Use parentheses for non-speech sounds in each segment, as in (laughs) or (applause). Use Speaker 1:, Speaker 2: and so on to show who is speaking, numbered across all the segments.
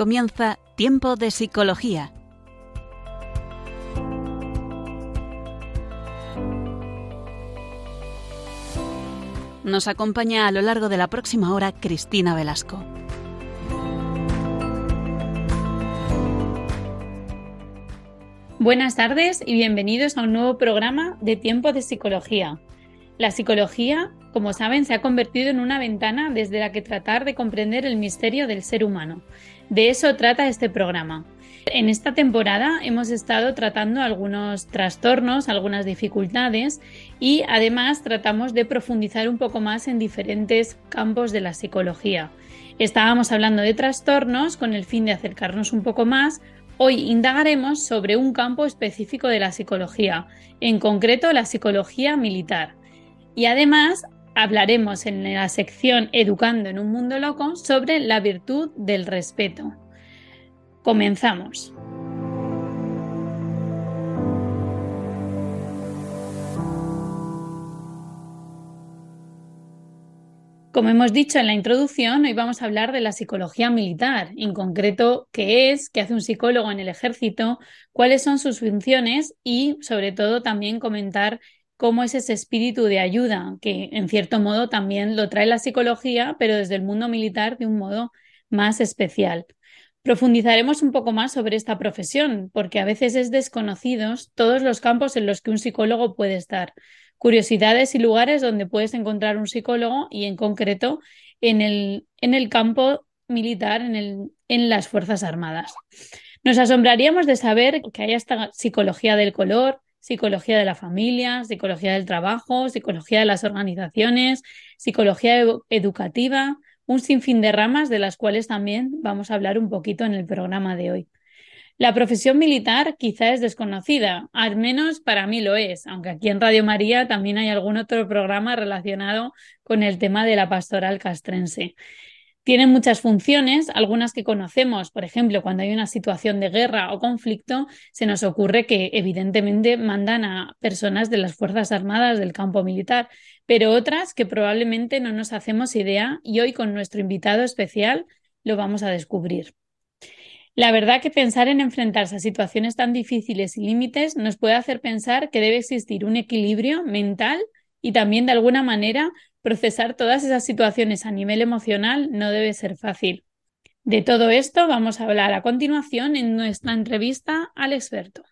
Speaker 1: comienza Tiempo de Psicología. Nos acompaña a lo largo de la próxima hora Cristina Velasco.
Speaker 2: Buenas tardes y bienvenidos a un nuevo programa de Tiempo de Psicología. La psicología, como saben, se ha convertido en una ventana desde la que tratar de comprender el misterio del ser humano. De eso trata este programa. En esta temporada hemos estado tratando algunos trastornos, algunas dificultades y además tratamos de profundizar un poco más en diferentes campos de la psicología. Estábamos hablando de trastornos con el fin de acercarnos un poco más. Hoy indagaremos sobre un campo específico de la psicología, en concreto la psicología militar. Y además hablaremos en la sección Educando en un Mundo Loco sobre la virtud del respeto. Comenzamos. Como hemos dicho en la introducción, hoy vamos a hablar de la psicología militar, en concreto qué es, qué hace un psicólogo en el ejército, cuáles son sus funciones y, sobre todo, también comentar cómo es ese espíritu de ayuda, que en cierto modo también lo trae la psicología, pero desde el mundo militar de un modo más especial. Profundizaremos un poco más sobre esta profesión, porque a veces es desconocidos todos los campos en los que un psicólogo puede estar, curiosidades y lugares donde puedes encontrar un psicólogo y en concreto en el, en el campo militar, en, el, en las Fuerzas Armadas. Nos asombraríamos de saber que hay esta psicología del color, psicología de la familia, psicología del trabajo, psicología de las organizaciones, psicología educativa, un sinfín de ramas de las cuales también vamos a hablar un poquito en el programa de hoy. La profesión militar quizá es desconocida, al menos para mí lo es, aunque aquí en Radio María también hay algún otro programa relacionado con el tema de la pastoral castrense. Tienen muchas funciones, algunas que conocemos, por ejemplo, cuando hay una situación de guerra o conflicto, se nos ocurre que evidentemente mandan a personas de las Fuerzas Armadas del campo militar, pero otras que probablemente no nos hacemos idea y hoy con nuestro invitado especial lo vamos a descubrir. La verdad que pensar en enfrentarse a situaciones tan difíciles y límites nos puede hacer pensar que debe existir un equilibrio mental y también de alguna manera procesar todas esas situaciones a nivel emocional no debe ser fácil. De todo esto vamos a hablar a continuación en nuestra entrevista al experto.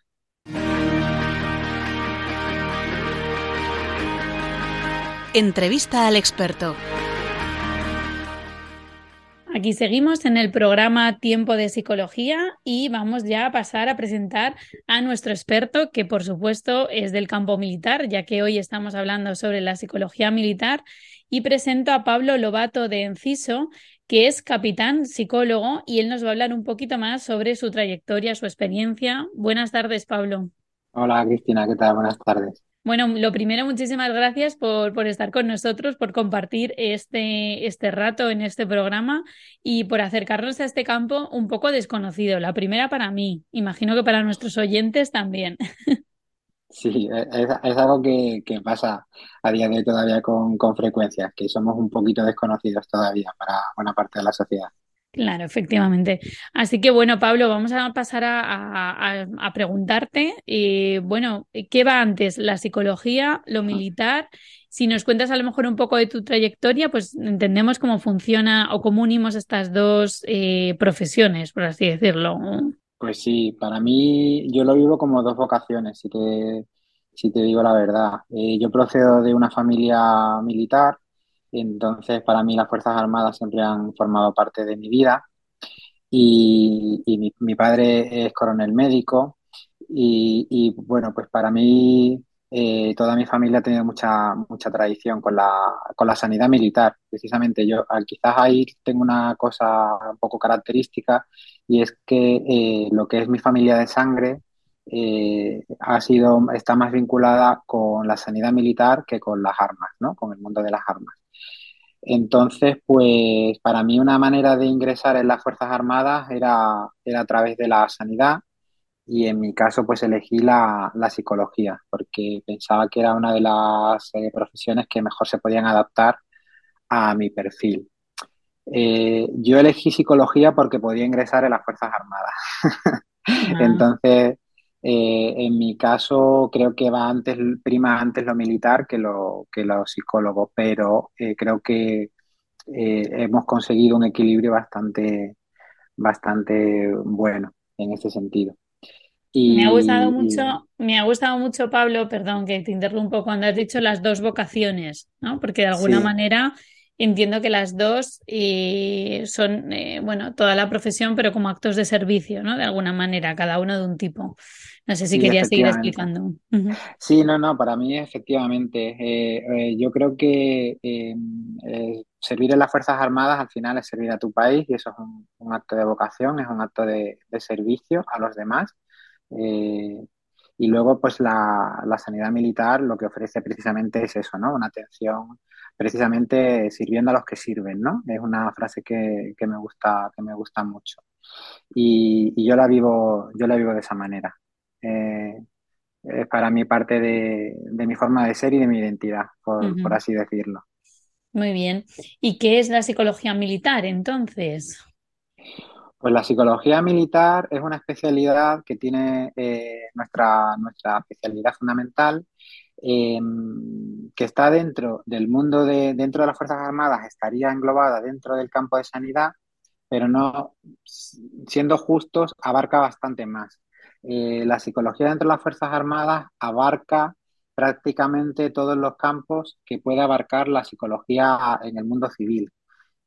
Speaker 1: Entrevista al experto.
Speaker 2: Aquí seguimos en el programa Tiempo de Psicología y vamos ya a pasar a presentar a nuestro experto, que por supuesto es del campo militar, ya que hoy estamos hablando sobre la psicología militar. Y presento a Pablo Lobato de Enciso, que es capitán psicólogo, y él nos va a hablar un poquito más sobre su trayectoria, su experiencia. Buenas tardes, Pablo.
Speaker 3: Hola, Cristina, ¿qué tal? Buenas tardes.
Speaker 2: Bueno, lo primero, muchísimas gracias por, por, estar con nosotros, por compartir este, este rato en este programa y por acercarnos a este campo un poco desconocido. La primera para mí, imagino que para nuestros oyentes también. (laughs)
Speaker 3: Sí, es, algo que, que, pasa a día de hoy todavía con, con frecuencia, que somos un poquito desconocidos todavía para buena parte de la sociedad.
Speaker 2: Claro, efectivamente. Así que bueno, Pablo, vamos a pasar a, a, preguntarte, eh, bueno, ¿qué va antes? ¿La psicología, lo militar? Si nos cuentas a lo mejor un poco de tu trayectoria, pues entendemos cómo funciona o cómo unimos estas dos eh, profesiones, por así decirlo.
Speaker 3: Pues sí, para mí yo lo vivo como dos vocaciones, si te, si te digo la verdad. Eh, yo procedo de una familia militar entonces, para mí las Fuerzas Armadas siempre han formado parte de mi vida y, mi, padre es coronel médico y, bueno, pues para mí eh, toda mi familia ha tenido mucha, mucha tradición con la, con la sanidad militar. Precisamente yo quizás ahí tengo una cosa un poco característica y es que eh, lo que es mi familia de sangre eh, ha sido, está más vinculada con la sanidad militar que con las armas, ¿no? Con el mundo de las armas. Entonces, pues para mí una manera de ingresar en las Fuerzas Armadas era, era a través de la sanidad y en mi caso pues elegí la, la psicología porque pensaba que era una de las eh, profesiones que mejor se podían adaptar a mi perfil. Eh, yo elegí psicología porque podía ingresar en las Fuerzas Armadas. (laughs) Ah. Entonces, eh, en mi caso, creo que va antes, prima antes lo militar que lo, que los psicólogos, pero eh, creo que hemos conseguido un equilibrio bastante, bastante bueno en ese sentido.
Speaker 2: me ha gustado mucho, me ha gustado mucho, Pablo, perdón que te interrumpo, cuando has dicho las dos vocaciones, ¿no? Porque de alguna manera entiendo que las dos eh, son, eh, bueno, toda la profesión, pero como actos de servicio, ¿no? De alguna manera, cada uno de un tipo. No sé si querías seguir explicando.
Speaker 3: Sí, no, no, para mí efectivamente. Eh, yo creo que servir en las Fuerzas Armadas al final es servir a tu país y eso es un, acto de vocación, es un acto de, servicio a los demás. y luego, pues la, la sanidad militar lo que ofrece precisamente es eso, ¿no? Una atención precisamente sirviendo a los que sirven, ¿no? Es una frase que, me gusta, que me gusta mucho. Y, yo la vivo, yo la vivo de esa manera. Eh, es para mí parte de, mi forma de ser y de mi identidad, por, así decirlo.
Speaker 2: Muy bien. ¿Y qué es la psicología militar entonces?
Speaker 3: Pues la psicología militar es una especialidad que tiene eh, nuestra, nuestra especialidad fundamental Em, que está dentro del mundo de, dentro de las Fuerzas Armadas, estaría englobada dentro del campo de sanidad, pero no, siendo justos, abarca bastante más. Eh, la psicología dentro de las Fuerzas Armadas abarca prácticamente todos los campos que puede abarcar la psicología en el mundo civil.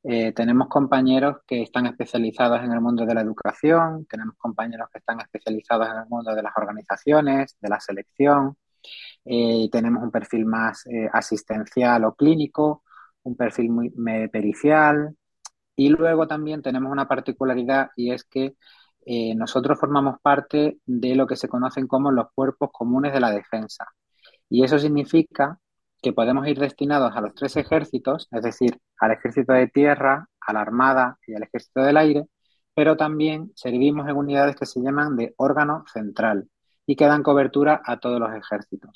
Speaker 3: Eh, tenemos compañeros que están especializados en el mundo de la educación, tenemos compañeros que están especializados en el mundo de las organizaciones, de la selección, eh, tenemos un perfil más eh, asistencial o clínico, un perfil muy pericial y luego también tenemos una particularidad y es que eh, nosotros formamos parte de lo que se conocen como los cuerpos comunes de la defensa. Y eso significa que podemos ir destinados a los tres ejércitos, es decir, al ejército de tierra, a la armada y al ejército del aire, pero también servimos en unidades que se llaman de órgano central y que dan cobertura a todos los ejércitos.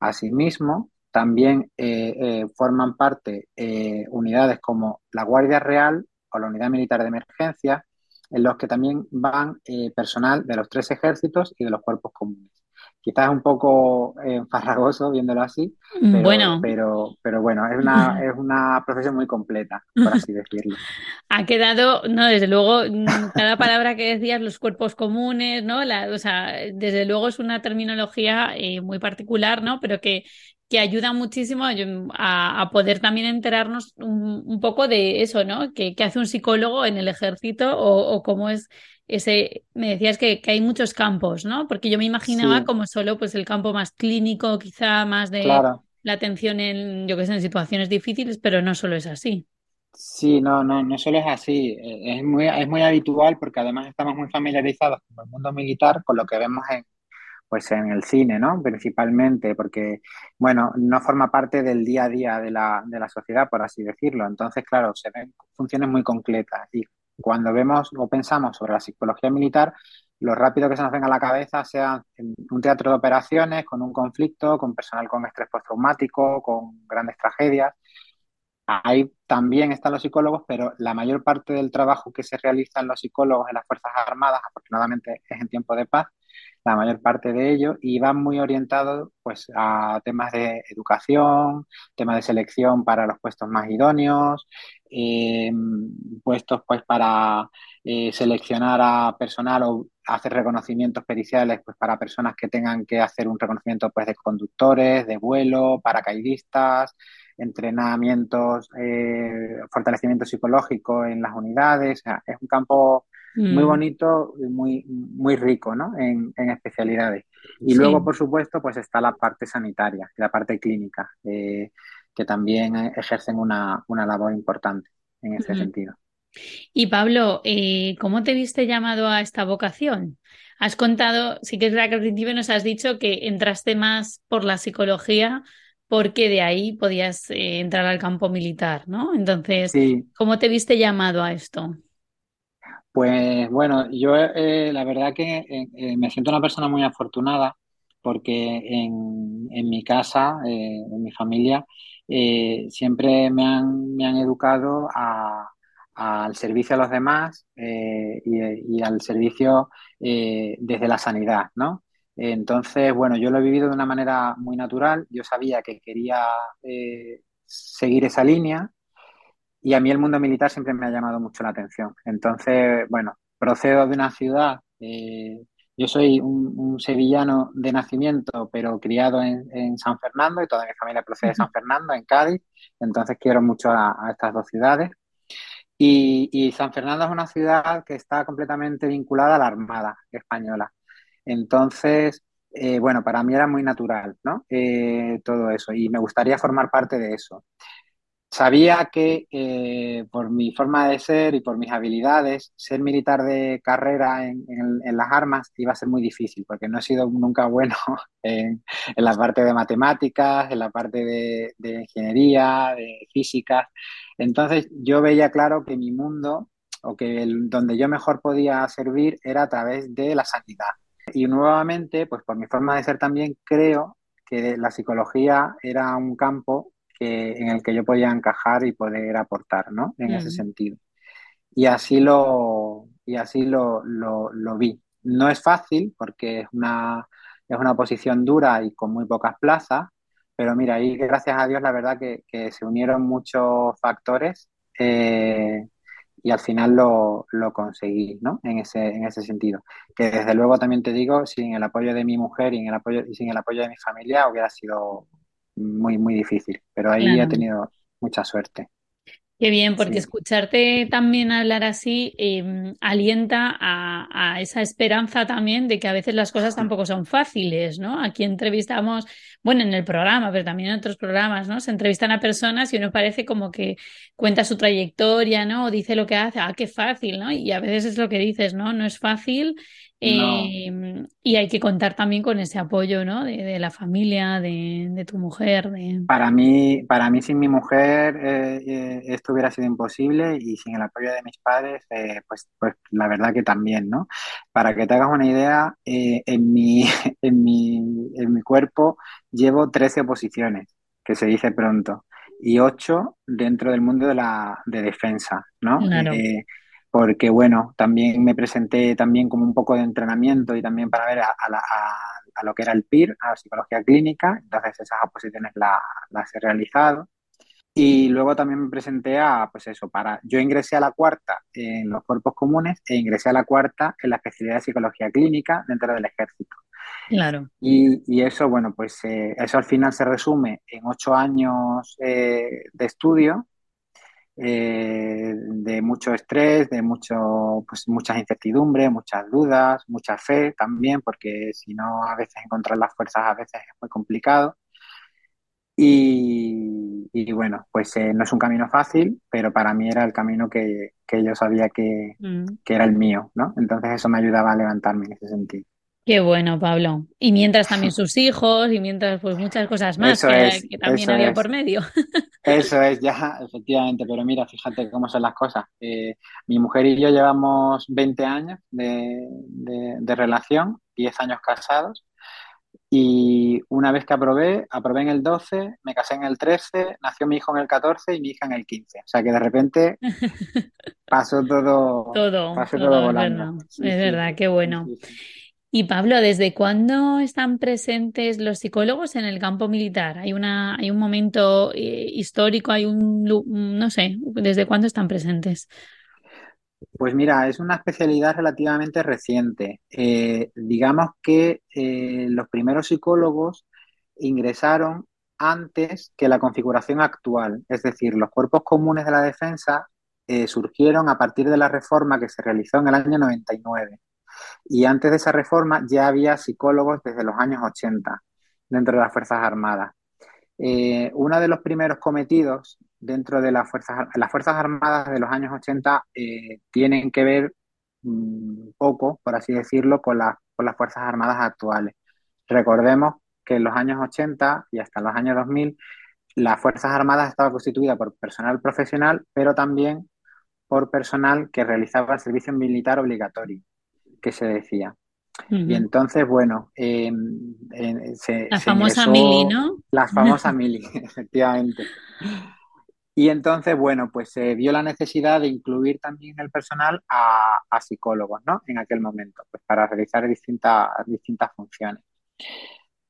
Speaker 3: Asimismo, también eh, eh, forman parte eh, unidades como la Guardia Real o la Unidad Militar de Emergencia, en los que también van personal de los tres ejércitos y de los cuerpos comunes. Quizás es un poco farragoso viéndolo así, mm, pero bueno, pero, pero bueno es, una, es una profesión muy completa, (laughs) por así decirlo.
Speaker 2: Ha quedado, no, desde luego, mm, cada palabra que decías, los cuerpos comunes, ¿no? La, o sea, desde luego es una terminología eh, muy particular, ¿no? Pero que, que ayuda muchísimo a, a poder también enterarnos un, un, poco de eso, ¿no? Que, que, hace un psicólogo en el ejército o, o cómo es ese, me decías que, que, hay muchos campos, ¿no? Porque yo me imaginaba como solo pues el campo más clínico, quizá más de la atención en, yo que sé, en situaciones difíciles, pero no solo es así.
Speaker 3: Sí, no, no, no solo es así. Eh, es muy, es muy habitual porque además estamos muy familiarizados con el mundo militar, con lo que vemos en, pues en el cine, ¿no? Principalmente, porque, bueno, no forma parte del día a día de la, de la sociedad, por así decirlo. Entonces, claro, se ven funciones muy concretas y cuando vemos o pensamos sobre la psicología militar, lo rápido que se nos venga a la cabeza sea un teatro de operaciones, con un conflicto, con personal con estrés postraumático, con grandes tragedias. Ahí también están los psicólogos, pero la mayor parte del trabajo que se realiza en los psicólogos en las Fuerzas Armadas, afortunadamente es en tiempo de paz, la mayor parte de ello, y van muy orientados pues, a temas de educación, temas de selección para los puestos más idóneos, eh, puestos pues para eh, seleccionar a personal o hacer reconocimientos periciales pues para personas que tengan que hacer un reconocimiento pues de conductores, de vuelo, paracaidistas, entrenamientos, eh, fortalecimiento psicológico en las unidades. es un campo muy mm. bonito y muy, muy rico ¿no? en, especialidades. Y luego, por supuesto, pues está la parte sanitaria, la parte clínica, eh, que también ejercen una, labor importante en ese sentido.
Speaker 2: Y Pablo, eh, ¿cómo te viste llamado a esta vocación? Has contado, sí que es verdad que al principio nos has dicho que entraste más por la psicología porque de ahí podías eh, entrar al campo militar, ¿no? Entonces, ¿cómo te viste llamado a esto?
Speaker 3: Pues bueno, yo eh, la verdad que eh, me siento una persona muy afortunada porque en, mi casa, en mi familia, siempre me han, me han educado al servicio a los demás eh, y, al servicio eh, desde la sanidad, ¿no? Entonces, bueno, yo lo he vivido de una manera muy natural. Yo sabía que quería eh, seguir esa línea y a mí el mundo militar siempre me ha llamado mucho la atención. Entonces, bueno, procedo de una ciudad. yo soy un, sevillano de nacimiento, pero criado en, San Fernando y toda mi familia procede de San Fernando, en Cádiz. Entonces quiero mucho a estas dos ciudades. Y, San Fernando es una ciudad que está completamente vinculada a la Armada española. Entonces, eh, bueno, para mí era muy natural, ¿no? Eh, todo eso y me gustaría formar parte de eso. Sabía que por mi forma de ser y por mis habilidades, ser militar de carrera en, las armas iba a ser muy difícil, porque no he sido nunca bueno (laughs) en, la parte de matemáticas, en la parte de, de ingeniería, de física. Entonces yo veía claro que mi mundo o que el, donde yo mejor podía servir era a través de la sanidad. Y nuevamente, pues por mi forma de ser también creo que la psicología era un campo que, en el que yo podía encajar y poder aportar, ¿no? En ese sentido. Y así lo, y así lo, lo, lo, vi. No es fácil porque es una, es una posición dura y con muy pocas plazas, pero mira, ahí gracias a Dios la verdad que, se unieron muchos factores eh, y al final lo, conseguí, ¿no? En ese, en ese sentido. Que desde luego también te digo, sin el apoyo de mi mujer y, en el apoyo, y sin el apoyo de mi familia hubiera sido muy, muy difícil. Pero ahí he tenido mucha suerte.
Speaker 2: Qué bien, porque escucharte también hablar así em, alienta a, esa esperanza también de que a veces las cosas tampoco son fáciles, ¿no? Aquí entrevistamos, bueno, en el programa, pero también en otros programas, ¿no? Se entrevistan a personas y uno parece como que cuenta su trayectoria, ¿no? O dice lo que hace, ah, qué fácil, ¿no? Y a veces es lo que dices, ¿no? No es fácil Em, y hay que contar también con ese apoyo, ¿no? De, la familia, de, tu mujer.
Speaker 3: Para mí, para mí sin mi mujer eh, eh, esto hubiera sido imposible y sin el apoyo de mis padres, eh, pues, pues la verdad que también, ¿no? Para que te hagas una idea, en mi, (laughs) en mi, en mi cuerpo llevo 13 oposiciones, que se dice pronto, y 8 dentro del mundo de la de defensa, ¿no?
Speaker 2: Claro
Speaker 3: porque bueno, también me presenté también como un poco de entrenamiento y también para ver a, lo que era el PIR, a la psicología clínica, entonces esas oposiciones las he realizado. Y luego también me presenté a, pues eso, para, yo ingresé a la cuarta en los cuerpos comunes e ingresé a la cuarta en la especialidad de psicología clínica dentro del ejército.
Speaker 2: Claro.
Speaker 3: Y, eso, bueno, pues eh, eso al final se resume en ocho años eh, de estudio eh, de mucho estrés, de mucho, pues, muchas incertidumbres, muchas dudas, mucha fe también, porque si no, a veces encontrar las fuerzas a veces es muy complicado. Y, bueno, pues eh, no es un camino fácil, pero para mí era el camino que, yo sabía que, mm. que era el mío, ¿no? Entonces eso me ayudaba a levantarme en ese sentido.
Speaker 2: Qué bueno, Pablo. Y mientras también (laughs) sus hijos y mientras pues muchas cosas más que, también había por medio. (laughs)
Speaker 3: Eso es, ya, efectivamente. Pero mira, fíjate cómo son las cosas. Eh, mi mujer y yo llevamos 20 años de, de, relación, 10 años casados. Y una vez que aprobé, aprobé en el 12, me casé en el 13, nació mi hijo en el 14 y mi hija en el 15. O sea que de repente (laughs) pasó todo,
Speaker 2: todo, pasó todo, volando. Es verdad, es verdad qué bueno. Y Pablo, ¿desde cuándo están presentes los psicólogos en el campo militar? ¿Hay, una, hay un momento eh, histórico, hay un, no sé, ¿desde cuándo están presentes?
Speaker 3: Pues mira, es una especialidad relativamente reciente. Eh, digamos que eh, los primeros psicólogos ingresaron antes que la configuración actual, es decir, los cuerpos comunes de la defensa surgieron a partir de la reforma que se realizó en el año 99. Y antes de esa reforma ya había psicólogos desde los años 80 dentro de las Fuerzas Armadas. Eh, uno de los primeros cometidos dentro de las Fuerzas, las fuerzas Armadas de los años 80 eh, tienen que ver mm, poco, por así decirlo, con, con las Fuerzas Armadas actuales. Recordemos que en los años 80 y hasta los años 2000 las Fuerzas Armadas estaban constituidas por personal profesional, pero también por personal que realizaba el servicio militar obligatorio que se decía. Y entonces, bueno, eh,
Speaker 2: la famosa Mili, ¿no?
Speaker 3: La (laughs) famosa Mili, efectivamente. Y entonces, bueno, pues se vio la necesidad de incluir también en el personal a, psicólogos, ¿no? En aquel momento, pues para realizar distintas, distintas funciones.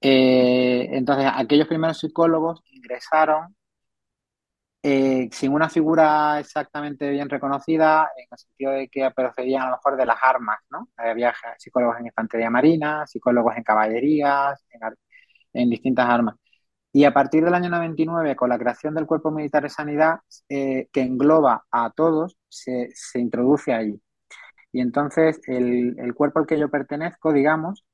Speaker 3: Eh, entonces, aquellos primeros psicólogos ingresaron eh, sin una figura exactamente bien reconocida, en el sentido de que procedían a lo mejor de las armas, ¿no? Había psicólogos en infantería marina, psicólogos en caballerías, en, distintas armas. Y a partir del año 99, con la creación del Cuerpo Militar de Sanidad, eh, que engloba a todos, se, introduce ahí. Y entonces el, el, cuerpo al que yo pertenezco, digamos,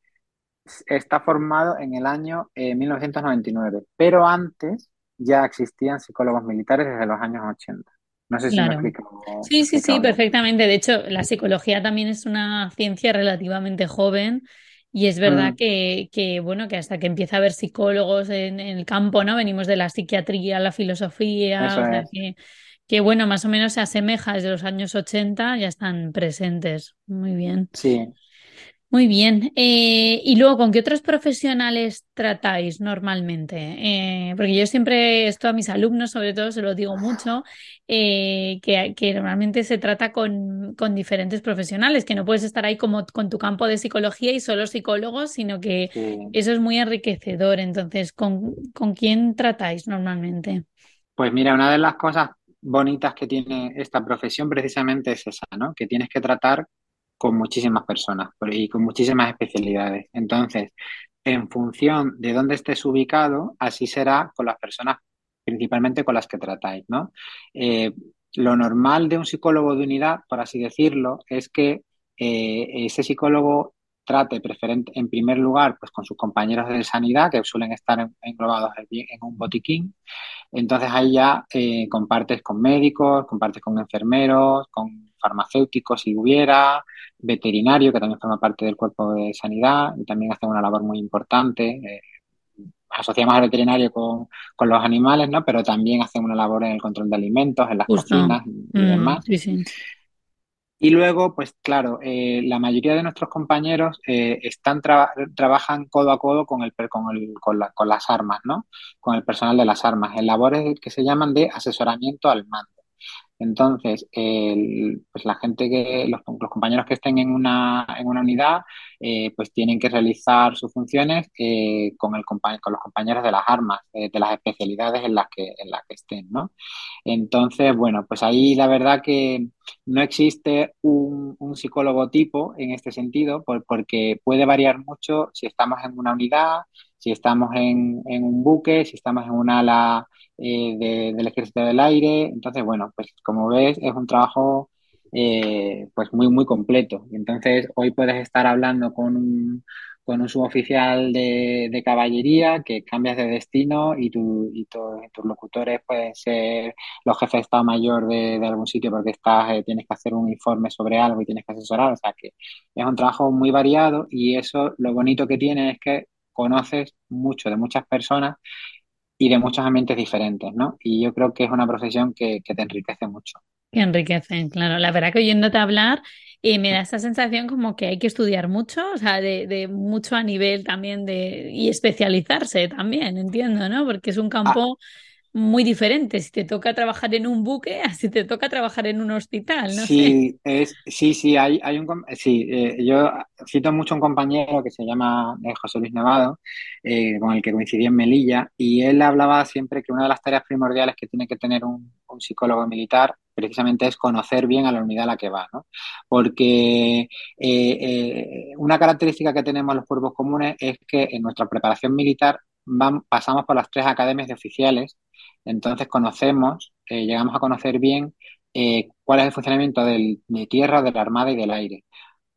Speaker 3: está formado en el año 1999. Eh, Pero antes ya existían psicólogos militares desde los años 80. No sé si me explico.
Speaker 2: Sí, sí, sí, perfectamente. De hecho, la psicología también es una ciencia relativamente joven y es verdad mm. que, bueno, que hasta que empieza a haber psicólogos en, el campo, ¿no? Venimos de la psiquiatría, la filosofía, o sea, que, que, bueno, más o menos se asemeja desde los años 80, ya están presentes. Muy bien.
Speaker 3: Sí,
Speaker 2: muy bien. Eh, y luego, ¿con qué otros profesionales tratáis normalmente? Eh, porque yo siempre, esto a mis alumnos, sobre todo, se lo digo mucho, eh, que, normalmente se trata con, con, diferentes profesionales, que no puedes estar ahí como con tu campo de psicología y solo psicólogos, sino que eso es muy enriquecedor. Entonces, ¿con, ¿con quién tratáis normalmente?
Speaker 3: Pues mira, una de las cosas bonitas que tiene esta profesión precisamente es esa, ¿no? Que tienes que tratar con muchísimas personas y con muchísimas especialidades. Entonces, en función de dónde estés ubicado, así será con las personas principalmente con las que tratáis, ¿no? Eh, lo normal de un psicólogo de unidad, por así decirlo, es que eh, ese psicólogo trate preferente, en primer lugar pues con sus compañeros de sanidad que suelen estar englobados en un botiquín. Entonces ahí ya eh, compartes con médicos, compartes con enfermeros, con farmacéuticos si hubiera, veterinario, que también forma parte del cuerpo de sanidad y también hace una labor muy importante. Eh, asociamos al veterinario con, los animales, ¿no? Pero también hacen una labor en el control de alimentos, en las cocinas y, mm, demás. Y luego, pues claro, eh, la mayoría de nuestros compañeros eh, están trabajan codo a codo con, el, con, el, con, con, las armas, ¿no? Con el personal de las armas, en labores que se llaman de asesoramiento al mando. Entonces, pues la gente que, los, compañeros que estén en una, en una unidad, eh, pues tienen que realizar sus funciones eh, con, el, con los compañeros de las armas, de las especialidades en las que, en las que estén, ¿no? Entonces, bueno, pues ahí la verdad que no existe un, psicólogo tipo en este sentido, porque puede variar mucho si estamos en una unidad, si estamos en, en un buque, si estamos en una ala eh, del ejército del aire. Entonces, bueno, pues como ves, es un trabajo eh, pues muy, muy completo. Entonces, hoy puedes estar hablando con un, con un suboficial de, caballería que cambias de destino y, tu, y tus locutores pueden ser los jefes de Estado Mayor de, de algún sitio porque estás, eh, tienes que hacer un informe sobre algo y tienes que asesorar. O sea que es un trabajo muy variado y eso lo bonito que tiene es que conoces mucho de muchas personas y de muchos ambientes diferentes, ¿no? Y yo creo que es una profesión que, te enriquece mucho.
Speaker 2: Que enriquece, claro. La verdad que oyéndote hablar eh, me da esa sensación como que hay que estudiar mucho, o sea, de, de, mucho a nivel también de... y especializarse también, entiendo, ¿no? Porque es un campo... Ah, muy diferente si te toca trabajar en un buque (laughs) a si te toca trabajar en un hospital, ¿no?
Speaker 3: Sí, Es, sí, sí, hay, hay un, sí, eh, yo cito mucho a un compañero que se llama eh, José Luis Nevado, eh, con el que coincidí en Melilla, y él hablaba siempre que una de las tareas primordiales que tiene que tener un, psicólogo militar precisamente es conocer bien a la unidad a la que va, ¿no? Porque una característica que tenemos los cuerpos comunes es que en nuestra preparación militar pasamos por las tres academias de oficiales entonces conocemos, eh, llegamos a conocer bien eh, cuál es el funcionamiento del, de tierra, de la armada y del aire.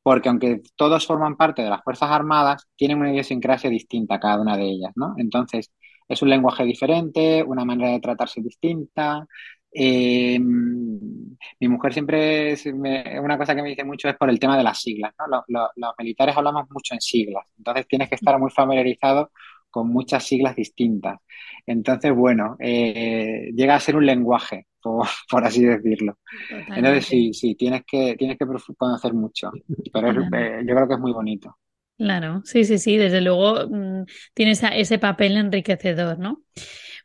Speaker 3: Porque aunque todos forman parte de las Fuerzas Armadas, tienen una idiosincrasia distinta cada una de ellas, ¿no? Entonces, es un lenguaje diferente, una manera de tratarse distinta. Eh, mi mujer siempre, una cosa que me dice mucho es por el tema de las siglas, ¿no? los militares hablamos mucho en siglas, entonces tienes que estar muy familiarizado con muchas siglas distintas. Entonces, bueno, eh, llega a ser un lenguaje, (laughs) por, así decirlo. Entonces, sí, sí, tienes que, tienes que conocer mucho, pero eh, yo creo que es muy bonito.
Speaker 2: Claro, sí, sí, sí, desde luego mm, tiene ese papel enriquecedor, ¿no?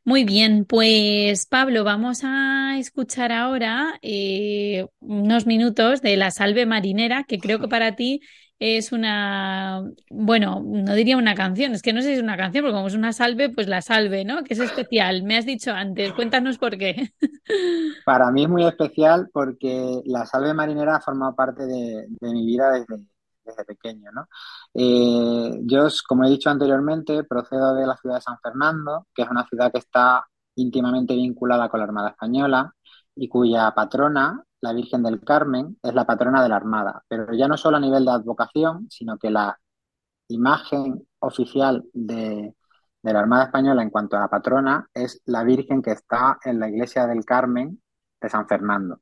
Speaker 2: Muy bien, pues Pablo, vamos a escuchar ahora eh, unos minutos de la salve marinera, que creo que para ti es una, bueno, no diría una canción, es que no sé si es una canción, porque como es una salve, pues la salve, ¿no? Que es especial. Me has dicho antes, cuéntanos por qué. (laughs)
Speaker 3: Para mí es muy especial porque la salve marinera ha formado parte de, mi vida desde, desde pequeño, ¿no? Eh, yo, como he dicho anteriormente, procedo de la ciudad de San Fernando, que es una ciudad que está íntimamente vinculada con la Armada Española y cuya patrona la Virgen del Carmen es la patrona de la Armada, pero ya no solo a nivel de advocación, sino que la imagen oficial de, la Armada Española en cuanto a la patrona es la Virgen que está en la iglesia del Carmen de San Fernando.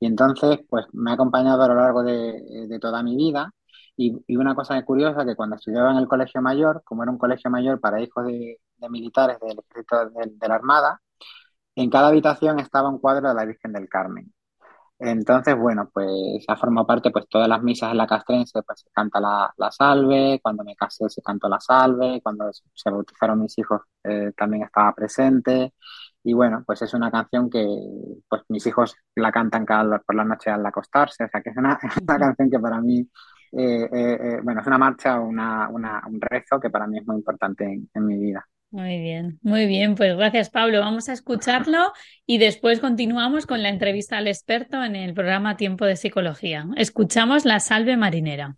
Speaker 3: Y entonces, pues me ha acompañado a lo largo de, toda mi vida. Y, una cosa curiosa, que cuando estudiaba en el colegio mayor, como era un colegio mayor para hijos de, militares del ejército de la Armada, en cada habitación estaba un cuadro de la Virgen del Carmen. Entonces, bueno, pues ha formado parte, pues todas las misas en la castrense, pues se canta la, salve, cuando me casé se cantó la salve, cuando se bautizaron mis hijos eh, también estaba presente. Y bueno, pues es una canción que pues mis hijos la cantan cada por la noche al acostarse, o sea que es una, (laughs) canción que para mí, eh, eh, bueno, es una marcha, una, un rezo que para mí es muy importante en mi vida.
Speaker 2: Muy bien, muy bien. Pues gracias, Pablo. Vamos a escucharlo y después continuamos con la entrevista al experto en el programa Tiempo de Psicología. Escuchamos la salve marinera.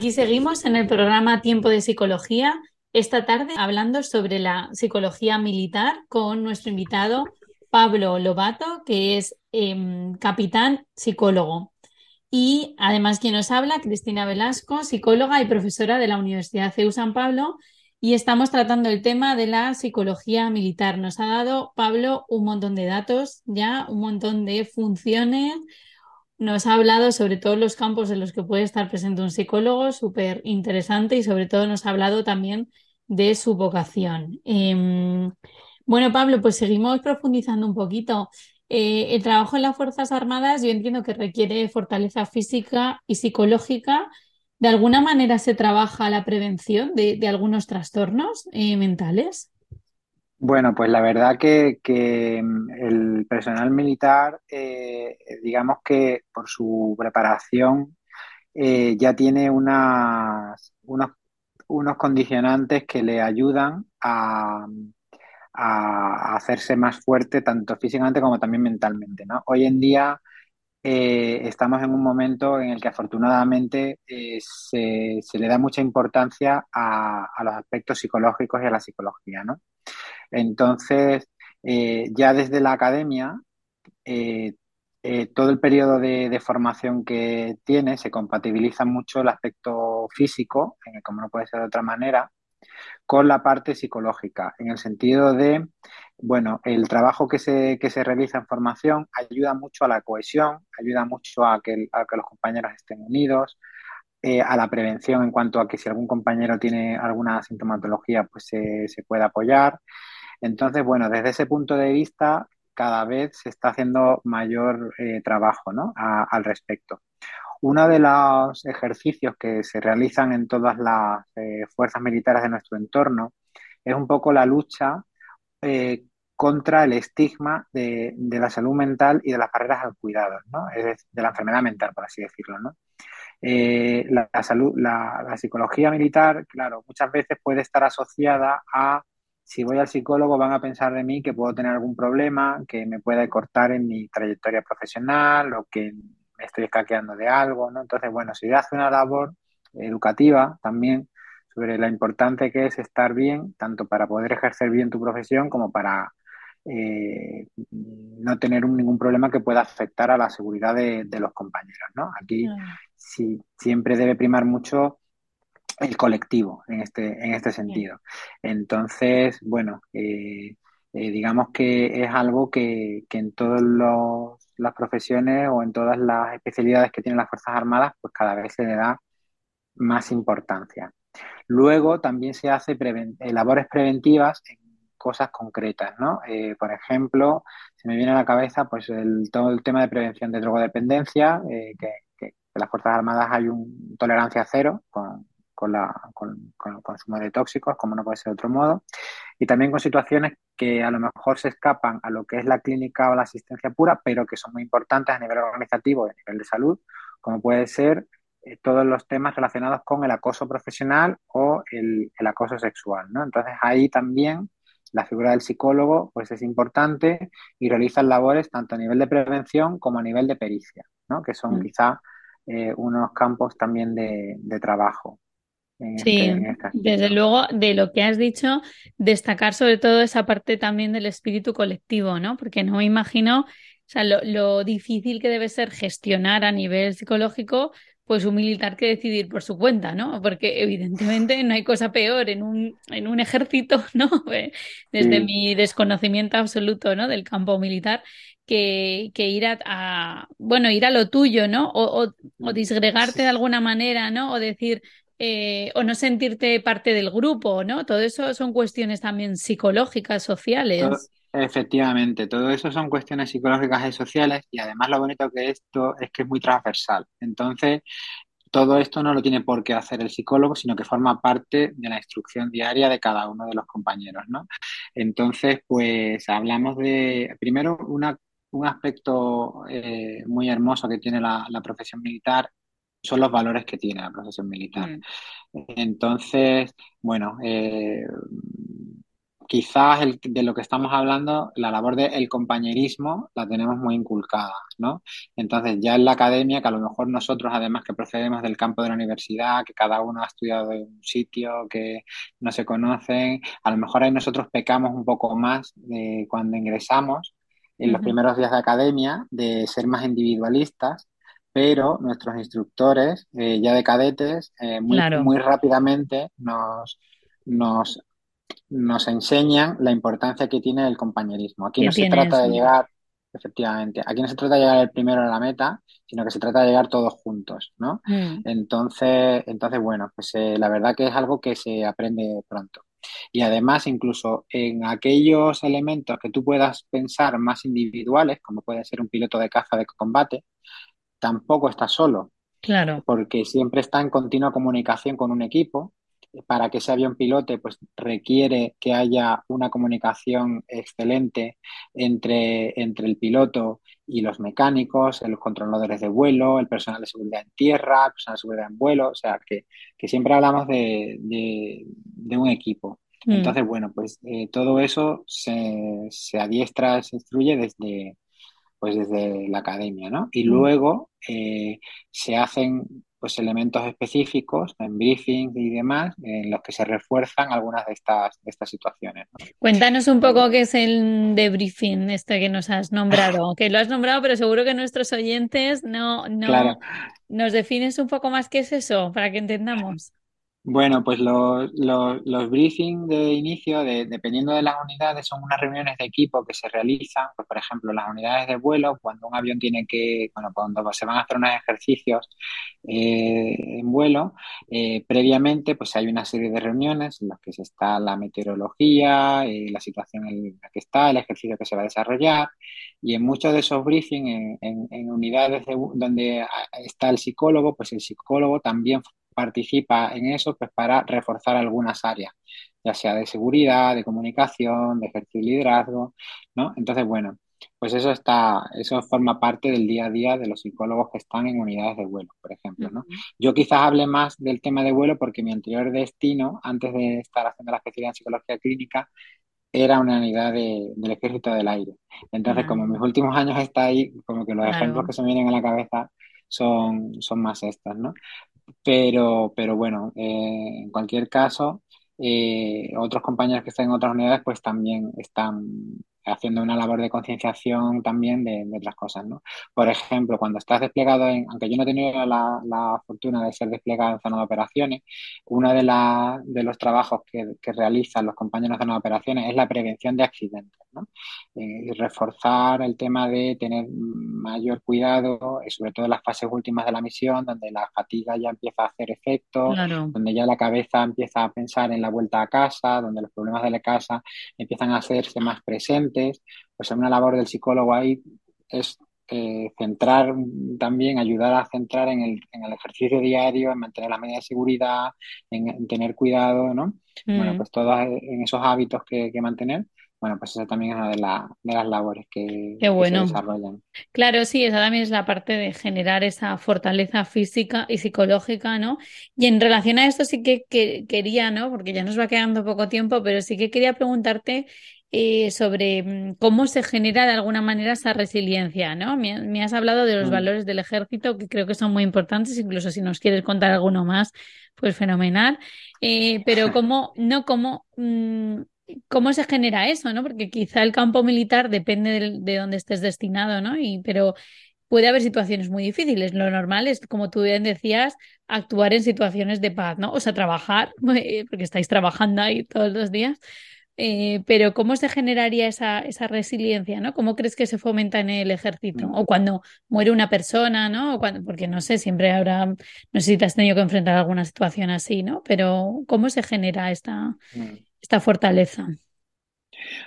Speaker 2: Seguimos en el programa Tiempo de Psicología, esta tarde hablando sobre la psicología militar con nuestro invitado Pablo Lobato, que es em, capitán psicólogo. Y además quien nos habla, Cristina Velasco, psicóloga y profesora de la Universidad CEU San Pablo. Y estamos tratando el tema de la psicología militar. Nos ha dado Pablo un montón de datos, ya un montón de funciones, nos ha hablado sobre todos los campos en los que puede estar presente un psicólogo, súper interesante y sobre todo nos ha hablado también de su vocación. Em, bueno, Pablo, pues seguimos profundizando un poquito. Eh, el trabajo en las Fuerzas Armadas yo entiendo que requiere fortaleza física y psicológica. ¿De alguna manera se trabaja la prevención de, algunos trastornos eh, mentales?
Speaker 3: Bueno, pues la verdad que, mm, el personal militar, eh, digamos que por su preparación eh, ya tiene unas, unos unos condicionantes que le ayudan a, a hacerse más fuerte tanto físicamente como también mentalmente, ¿no? Hoy en día eh, estamos en un momento en el que afortunadamente se, se, le da mucha importancia a, a, los aspectos psicológicos y a la psicología, ¿no? Entonces, eh, ya desde la academia, todo el periodo de, formación que tiene se compatibiliza mucho el aspecto físico, como no puede ser de otra manera, con la parte psicológica, en el sentido de, bueno, el trabajo que se, que se realiza en formación ayuda mucho a la cohesión, ayuda mucho a que, a que los compañeros estén unidos, eh, a la prevención en cuanto a que si algún compañero tiene alguna sintomatología, pues se, se puede apoyar. Entonces, bueno, desde ese punto de vista, cada vez se está haciendo mayor eh, trabajo ¿no? al respecto. Uno de los ejercicios que se realizan en todas las eh, fuerzas militares de nuestro entorno es un poco la lucha eh, contra el estigma de, de, la salud mental y de las barreras al cuidado, ¿no? Es de la enfermedad mental, por así decirlo, ¿no? La, salud, la, psicología militar, claro, muchas veces puede estar asociada a si voy al psicólogo van a pensar de mí que puedo tener algún problema, que me puede cortar en mi trayectoria profesional o que me estoy escaqueando de algo, ¿no? Entonces, bueno, si hace una labor educativa también sobre la importante que es estar bien, tanto para poder ejercer bien tu profesión como para eh, no tener un, ningún problema que pueda afectar a la seguridad de, de los compañeros, ¿no? Aquí sí, siempre debe primar mucho el colectivo en este, en este sentido. Entonces, bueno, eh, eh, digamos que es algo que, que en todos los las profesiones o en todas las especialidades que tienen las Fuerzas Armadas, pues cada vez se le da más importancia. Luego también se hace preven eh, labores preventivas en cosas concretas, ¿no? Eh, por ejemplo, se me viene a la cabeza pues el, todo el tema de prevención de drogodependencia, eh, que, que, las Fuerzas Armadas hay un tolerancia cero con, con, la, con, con, el consumo de tóxicos, como no puede ser de otro modo, y también con situaciones que a lo mejor se escapan a lo que es la clínica o la asistencia pura, pero que son muy importantes a nivel organizativo y a nivel de salud, como puede ser eh, todos los temas relacionados con el acoso profesional o el, el acoso sexual, ¿no? Entonces ahí también la figura del psicólogo pues es importante y realiza labores tanto a nivel de prevención como a nivel de pericia, ¿no? que son mm. quizá eh, unos campos también de, de trabajo.
Speaker 2: Sí, este, desde luego, de lo que has dicho, destacar sobre todo esa parte también del espíritu colectivo, ¿no? Porque no me imagino, o sea, lo, lo difícil que debe ser gestionar a nivel psicológico pues un militar que decidir por su cuenta, ¿no? Porque evidentemente no hay cosa peor en un, en un ejército, (laughs) ¿no? Desde sí. mi desconocimiento absoluto, ¿no? Del campo militar, que, que ir a, a, bueno, ir a lo tuyo, ¿no? O, o, o disgregarte de alguna manera, ¿no? O decir, eh, o no sentirte parte del grupo, ¿no? Todo eso son cuestiones también psicológicas, sociales.
Speaker 3: Efectivamente, todo eso son cuestiones psicológicas y sociales y además lo bonito que esto es que es muy transversal. Entonces, todo esto no lo tiene por qué hacer el psicólogo, sino que forma parte de la instrucción diaria de cada uno de los compañeros, ¿no? Entonces, pues hablamos de, primero, una, un aspecto eh, muy hermoso que tiene la, la profesión militar son los valores que tiene la profesión militar. Mm. Entonces, bueno, eh, quizás el, de lo que estamos hablando, la labor del compañerismo la tenemos muy inculcada, ¿no? Entonces, ya en la academia, que a lo mejor nosotros, además que procedemos del campo de la universidad, que cada uno ha estudiado en un sitio, que no se conocen, a lo mejor ahí nosotros pecamos un poco más de cuando ingresamos en uh -huh. los primeros días de academia, de ser más individualistas pero nuestros instructores, eh, ya de cadetes, eh, muy, claro. muy rápidamente nos, nos, nos enseñan la importancia que tiene el compañerismo. Aquí no se trata de llegar, efectivamente, aquí no se trata de llegar el primero a la meta, sino que se trata de llegar todos juntos, ¿no? Mm. Entonces, entonces, bueno, pues eh, la verdad que es algo que se aprende pronto. Y además, incluso en aquellos elementos que tú puedas pensar más individuales, como puede ser un piloto de caza de combate, tampoco está solo.
Speaker 2: Claro.
Speaker 3: Porque siempre está en continua comunicación con un equipo para que ese avión pilote pues requiere que haya una comunicación excelente entre, entre el piloto y los mecánicos, los controladores de vuelo, el personal de seguridad en tierra, el personal de seguridad en vuelo, o sea que, siempre hablamos de, un equipo. Mm. Entonces, bueno, pues eh, todo eso se, se adiestra, se instruye desde, pues desde la academia, ¿no? Y mm. luego eh, se hacen pues elementos específicos en briefing y demás en los que se refuerzan algunas de estas, de estas situaciones.
Speaker 2: Cuéntanos un poco qué es el debriefing este que nos has nombrado, (laughs) que lo has nombrado, pero seguro que nuestros oyentes no, no nos defines un poco más qué es eso para que entendamos.
Speaker 3: Bueno, pues los, los, briefings de inicio, de, dependiendo de las unidades, son unas reuniones de equipo que se realizan, pues, por ejemplo, las unidades de vuelo, cuando un avión tiene que, bueno, cuando se van a hacer unos ejercicios eh, en vuelo, eh, previamente, pues hay una serie de reuniones en las que se está la meteorología, eh, la situación en la que está, el ejercicio que se va a desarrollar, y en muchos de esos briefings, en, unidades donde está el psicólogo, pues el psicólogo también participa en eso pues para reforzar algunas áreas, ya sea de seguridad, de comunicación, de ejercicio de liderazgo, ¿no? Entonces, bueno, pues eso está, eso forma parte del día a día de los psicólogos que están en unidades de vuelo, por ejemplo, ¿no? Yo quizás hable más del tema de vuelo porque mi anterior destino, antes de estar haciendo la especialidad en psicología clínica, era una unidad del ejército del aire. Entonces, como mis últimos años está ahí, como que los ejemplos que se me vienen a la cabeza son, son más estos, ¿no? Pero, pero bueno, eh, en cualquier caso, eh, otros compañeros que están en otras unidades pues también están haciendo una labor de concienciación también de, otras cosas, ¿no? Por ejemplo, cuando estás desplegado en, aunque yo no he tenido la, la fortuna de ser desplegado en zona de operaciones, uno de, la, de los trabajos que, que, realizan los compañeros de zona de operaciones es la prevención de accidentes, ¿no? Eh, reforzar el tema de tener mayor cuidado, y sobre todo en las fases últimas de la misión, donde la fatiga ya empieza a hacer efecto, donde ya la cabeza empieza a pensar en la vuelta a casa, donde los problemas de la casa empiezan a hacerse más presentes pues una labor del psicólogo ahí es eh, centrar también, ayudar a centrar en el, en el, ejercicio diario, en mantener la medida de seguridad, en, tener cuidado, ¿no? Bueno, mm. pues todos en esos hábitos que, mantener. Bueno, pues esa también es una de, de las labores que, se desarrollan.
Speaker 2: Claro, sí, esa también es la parte de generar esa fortaleza física y psicológica, ¿no? Y en relación a esto sí que, que quería, ¿no? Porque ya nos va quedando poco tiempo, pero sí que quería preguntarte eh, sobre mm, cómo se genera de alguna manera esa resiliencia, ¿no? Me, has hablado de los mm. valores del ejército que creo que son muy importantes, incluso si nos quieres contar alguno más, pues fenomenal. Eh, pero (laughs) cómo, no cómo, mm, cómo se genera eso, ¿no? Porque quizá el campo militar depende de, de dónde estés destinado, ¿no? Y, pero puede haber situaciones muy difíciles. Lo normal es, como tú bien decías, actuar en situaciones de paz, ¿no? O sea, trabajar, (laughs) porque estáis trabajando ahí todos los días, eh, pero ¿cómo se generaría esa, esa resiliencia? ¿no? ¿Cómo crees que se fomenta en el ejército? O cuando muere una persona, ¿no? O cuando, porque no sé, siempre habrá, no sé si te has tenido que enfrentar alguna situación así, ¿no? Pero ¿cómo se genera esta, mm. Esta fortaleza?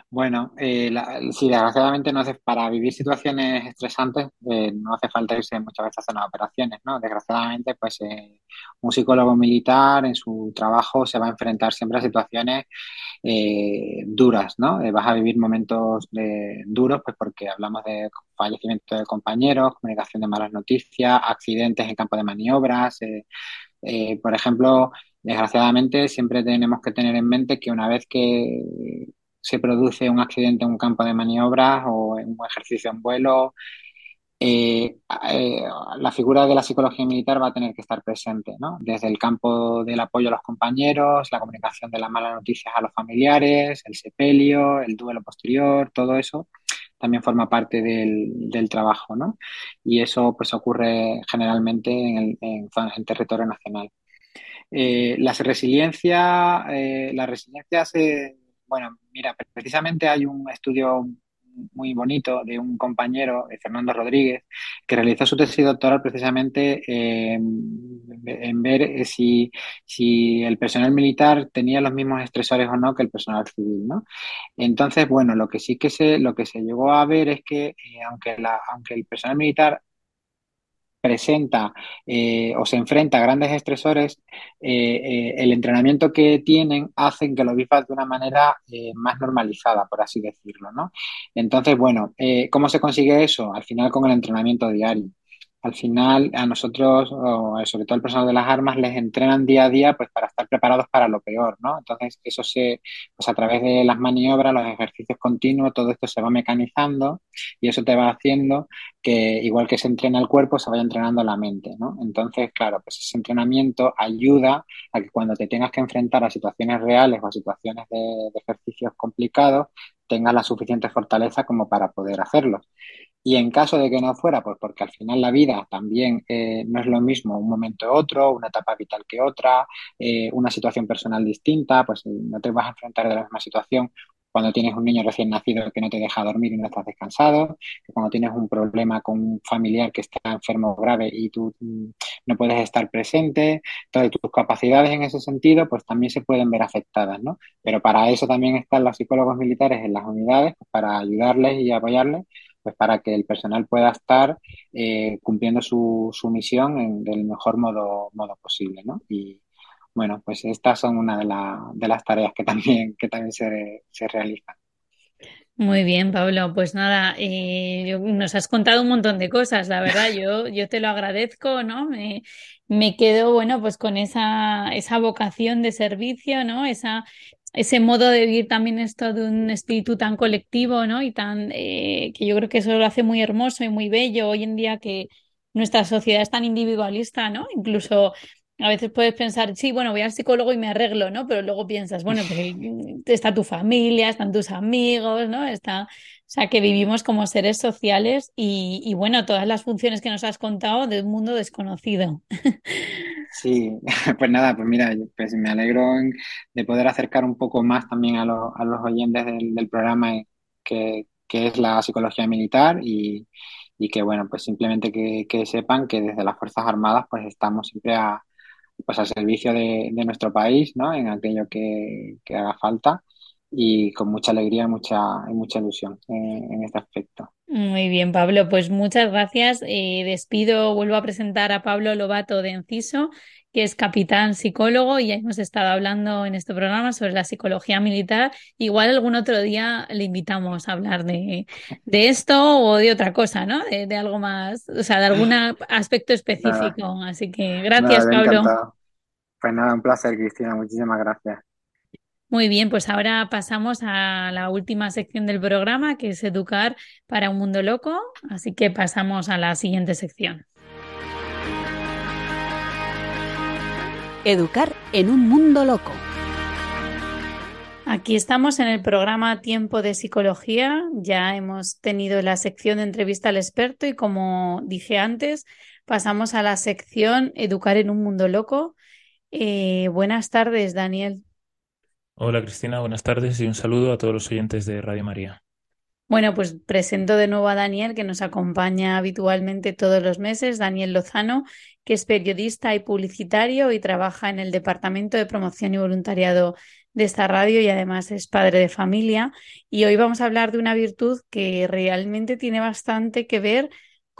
Speaker 3: Bueno, eh, sí, desgraciadamente no hace, para vivir situaciones estresantes eh, no hace falta irse muchas veces a hacer operaciones, ¿no? Desgraciadamente, pues eh, un psicólogo militar en su trabajo se va a enfrentar siempre a situaciones eh, duras, ¿no? vas a vivir momentos duros, pues porque hablamos de fallecimiento de compañeros, comunicación de malas noticias, accidentes en campo de maniobras, por ejemplo, desgraciadamente siempre tenemos que tener en mente que una vez que se produce un accidente en un campo de maniobras o en un ejercicio en vuelo, eh, eh, la figura de la psicología militar va a tener que estar presente. Desde el campo del apoyo a los compañeros, la comunicación de las malas noticias a los familiares, el sepelio, el duelo posterior, todo eso también forma parte del, trabajo, ¿no? Y eso pues ocurre generalmente en, territorio nacional. Eh, la resiliencia, la resiliencia se, bueno, mira, precisamente hay un estudio muy bonito de un compañero, de Fernando Rodríguez, que realizó su tesis doctoral precisamente en ver si, si, el personal militar tenía los mismos estresores o no que el personal civil, ¿no? Entonces, bueno, lo que sí que se, lo que se llegó a ver es que eh, aunque, la, aunque el personal militar presenta eh, o se enfrenta a grandes estresores, eh, el entrenamiento que tienen hacen que lo vivas de una manera más normalizada, por así decirlo, ¿no? Entonces, bueno, ¿cómo se consigue eso? Al final con el entrenamiento diario al final a nosotros, sobre todo el personal de las armas, les entrenan día a día pues para estar preparados para lo peor, ¿no? Entonces, eso se, pues a través de las maniobras, los ejercicios continuos, todo esto se va mecanizando y eso te va haciendo que, igual que se entrena el cuerpo, se vaya entrenando la mente, ¿no? Entonces, claro, pues ese entrenamiento ayuda a que cuando te tengas que enfrentar a situaciones reales o a situaciones de, de ejercicios complicados, tengas la suficiente fortaleza como para poder hacerlo. Y en caso de que no fuera, pues porque al final la vida también eh, no es lo mismo un momento otro, una etapa vital que otra, eh, una situación personal distinta, pues no te vas a enfrentar de la misma situación cuando tienes un niño recién nacido que no te deja dormir y no estás descansado, que cuando tienes un problema con un familiar que está enfermo grave y tú mm, no puedes estar presente, todas tus capacidades en ese sentido pues también se pueden ver afectadas, ¿no? Pero para eso también están los psicólogos militares en las unidades, pues para ayudarles y apoyarles pues para que el personal pueda estar eh, cumpliendo su, su misión en, del mejor modo, modo posible, ¿no? Y bueno, pues estas son una de, de las tareas que (laughs) también, que también se, se realizan.
Speaker 2: Muy bien, Pablo. Pues nada, eh, nos has contado un montón de cosas, la verdad. Yo, yo te lo agradezco, ¿no? Me, me quedo, bueno, pues con esa, esa vocación de servicio, ¿no? Esa, ese modo de vivir también esto de un espíritu tan colectivo, ¿no? Y tan, eh, que yo creo que eso lo hace muy hermoso y muy bello hoy en día que nuestra sociedad es tan individualista, ¿no? Incluso a veces puedes pensar, sí, bueno, voy al psicólogo y me arreglo, ¿no? Pero luego piensas, bueno, pues (laughs) está tu familia, están tus amigos, ¿no? Está, o sea, que vivimos como seres sociales y, y bueno, todas las funciones que nos has contado de un mundo desconocido. (laughs)
Speaker 3: Sí, (laughs) pues nada, pues mira, pues me alegro de poder acercar un poco más también a, los, a los oyentes del, programa eh, que, que, es la psicología militar y, y que bueno, pues simplemente que, que, sepan que desde las Fuerzas Armadas pues estamos siempre a, pues al servicio de, de nuestro país, ¿no? En aquello que, que haga falta y con mucha alegría y mucha, mucha ilusión en, en este aspecto.
Speaker 2: Muy bien, Pablo, pues muchas gracias. Eh, despido, vuelvo a presentar a Pablo Lobato de Enciso, que es capitán psicólogo y ya hemos estado hablando en este programa sobre la psicología militar. Igual algún otro día le invitamos a hablar de, de esto o de otra cosa, ¿no? De, de, algo más, o sea, de algún (laughs) aspecto específico. Así que gracias, nada, Pablo.
Speaker 3: Encantado. Pues nada, un placer, Cristina. Muchísimas gracias.
Speaker 2: Muy bien, pues ahora pasamos a la última sección del programa, que es Educar para un Mundo Loco. Así que pasamos a la siguiente sección.
Speaker 1: Educar en un Mundo Loco.
Speaker 2: Aquí estamos en el programa Tiempo de Psicología. Ya hemos tenido la sección de entrevista al experto y como dije antes, pasamos a la sección Educar en un Mundo Loco. Eh, buenas tardes, Daniel.
Speaker 4: Hola Cristina, buenas tardes y un saludo a todos los oyentes de Radio María.
Speaker 2: Bueno, pues presento de nuevo a Daniel, que nos acompaña habitualmente todos los meses, Daniel Lozano, que es periodista y publicitario y trabaja en el Departamento de Promoción y Voluntariado de esta radio y además es padre de familia. Y hoy vamos a hablar de una virtud que realmente tiene bastante que ver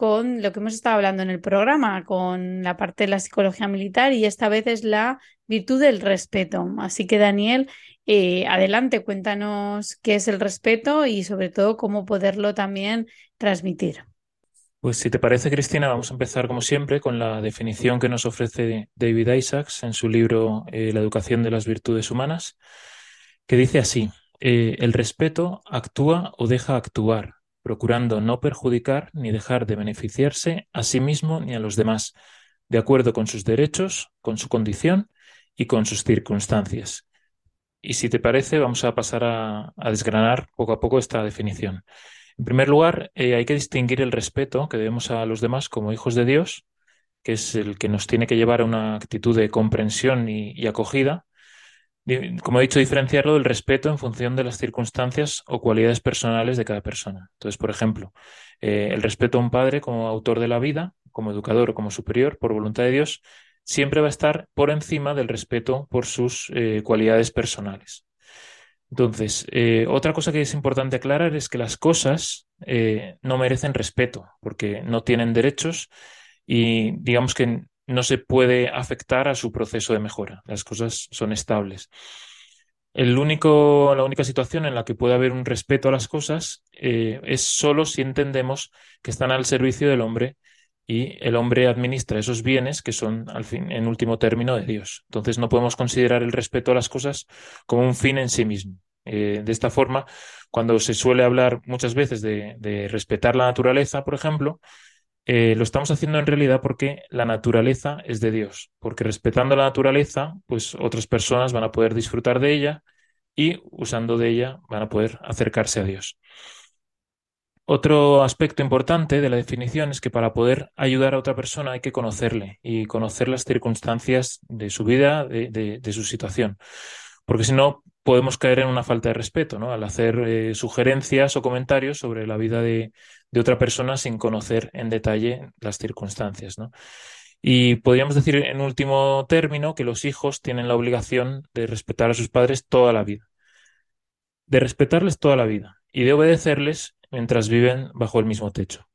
Speaker 2: con lo que hemos estado hablando en el programa, con la parte de la psicología militar y esta vez es la virtud del respeto. Así que Daniel, eh, adelante, cuéntanos qué es el respeto y sobre todo cómo poderlo también transmitir.
Speaker 4: Pues si te parece, Cristina, vamos a empezar como siempre con la definición que nos ofrece David Isaacs en su libro eh, La educación de las virtudes humanas, que dice así, eh, el respeto actúa o deja actuar, procurando no perjudicar ni dejar de beneficiarse a sí mismo ni a los demás, de acuerdo con sus derechos, con su condición y con sus circunstancias. Y si te parece, vamos a pasar a, desgranar poco a poco esta definición. En primer lugar, eh, hay que distinguir el respeto que debemos a los demás como hijos de Dios, que es el que nos tiene que llevar a una actitud de comprensión y acogida, como he dicho, diferenciarlo del respeto en función de las circunstancias o cualidades personales de cada persona. Entonces, por ejemplo, eh, el respeto a un padre como autor de la vida, como educador o como superior, por voluntad de Dios, siempre va a estar por encima del respeto por sus eh, cualidades personales. Entonces, eh, otra cosa que es importante aclarar es que las cosas no merecen respeto, porque no tienen derechos y digamos que no se puede afectar a su proceso de mejora. Las cosas son estables. El único, la única situación en la que puede haber un respeto a las cosas eh, es solo si entendemos que están al servicio del hombre y el hombre administra esos bienes que son, al fin, en último término, de Dios. Entonces no podemos considerar el respeto a las cosas como un fin en sí mismo. Eh, de esta forma, cuando se suele hablar muchas veces de, respetar la naturaleza, por ejemplo, eh, lo estamos haciendo en realidad porque la naturaleza es de Dios, porque respetando la naturaleza, pues otras personas van a poder disfrutar de ella y usando de ella van a poder acercarse a Dios. Otro aspecto importante de la definición es que para poder ayudar a otra persona hay que conocerle y conocer las circunstancias de su vida, de, su situación. Porque si no, podemos caer en una falta de respeto, ¿no? Al hacer eh, sugerencias o comentarios sobre la vida de, otra persona sin conocer en detalle las circunstancias, ¿no? Y podríamos decir, en último término, que los hijos tienen la obligación de respetar a sus padres toda la vida. De respetarles toda la vida y de obedecerles mientras viven bajo el mismo techo.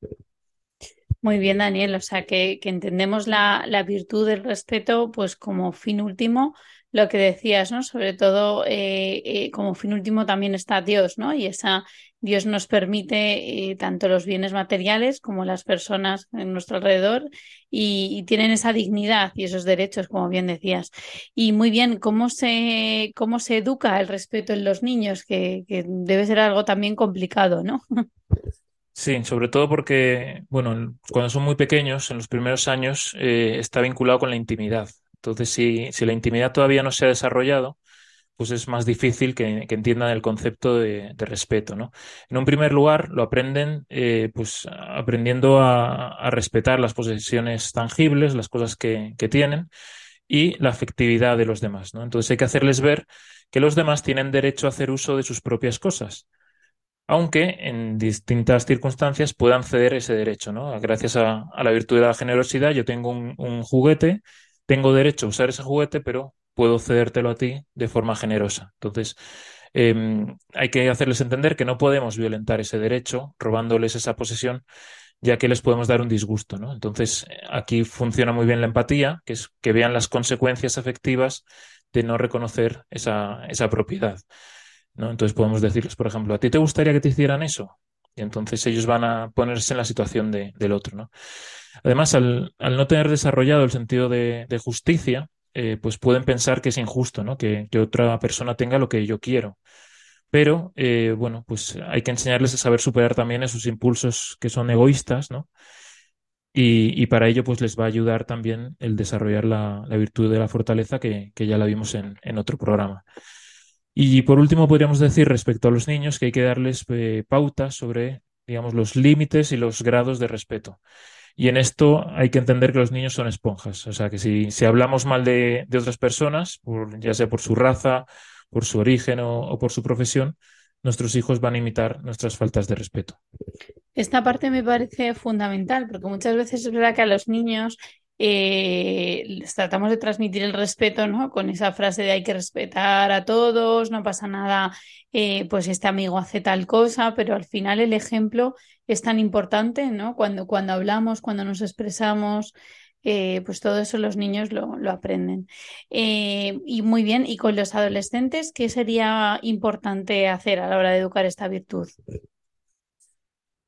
Speaker 2: Muy bien, Daniel. O sea, que, entendemos la, la, virtud del respeto pues como fin último, lo que decías, ¿no? Sobre todo eh, eh, como fin último también está Dios, ¿no? Y esa Dios nos permite eh, tanto los bienes materiales como las personas en nuestro alrededor y, tienen esa dignidad y esos derechos, como bien decías. Y muy bien, ¿cómo se, cómo se educa el respeto en los niños? Que, que debe ser algo también complicado, ¿no?
Speaker 4: Sí, sobre todo porque, bueno, cuando son muy pequeños, en los primeros años, está vinculado con la intimidad. Entonces, si, si, la intimidad todavía no se ha desarrollado, pues es más difícil que, entiendan el concepto de, respeto, ¿no? En un primer lugar, lo aprenden eh, pues aprendiendo a, respetar las posesiones tangibles, las cosas que, tienen y la afectividad de los demás, ¿no? Entonces hay que hacerles ver que los demás tienen derecho a hacer uso de sus propias cosas, aunque en distintas circunstancias puedan ceder ese derecho, ¿no? Gracias a, la virtud de la generosidad, yo tengo un juguete, tengo derecho a usar ese juguete, pero puedo cedértelo a ti de forma generosa. Entonces, em, hay que hacerles entender que no podemos violentar ese derecho robándoles esa posesión, ya que les podemos dar un disgusto. ¿no? Entonces, aquí funciona muy bien la empatía, que es que vean las consecuencias efectivas de no reconocer esa, esa propiedad. ¿no? Entonces podemos decirles, por ejemplo, ¿a ti te gustaría que te hicieran eso? Y entonces ellos van a ponerse en la situación del otro. ¿no? Además, al, no tener desarrollado el sentido de justicia, eh, pues pueden pensar que es injusto, ¿no? Que, otra persona tenga lo que yo quiero. Pero, eh, bueno, pues hay que enseñarles a saber superar también esos impulsos que son egoístas, ¿no? Y, para ello, pues les va a ayudar también el desarrollar la, virtud de la fortaleza, que, ya la vimos en, otro programa. Y por último, podríamos decir respecto a los niños que hay que darles eh, pautas sobre, digamos, los límites y los grados de respeto. Y en esto hay que entender que los niños son esponjas. O sea, que si, si hablamos mal de, otras personas, por, ya sea por su raza, por su origen o, por su profesión, nuestros hijos van a imitar nuestras faltas de respeto.
Speaker 2: Esta parte me parece fundamental, porque muchas veces es verdad que a los niños eh, tratamos de transmitir el respeto, ¿no? Con esa frase de hay que respetar a todos, no pasa nada, eh, pues este amigo hace tal cosa, pero al final el ejemplo es tan importante, ¿no? Cuando, cuando hablamos, cuando nos expresamos, eh, pues todo eso los niños lo, lo aprenden. y muy bien, ¿y con los adolescentes qué sería importante hacer a la hora de educar esta virtud?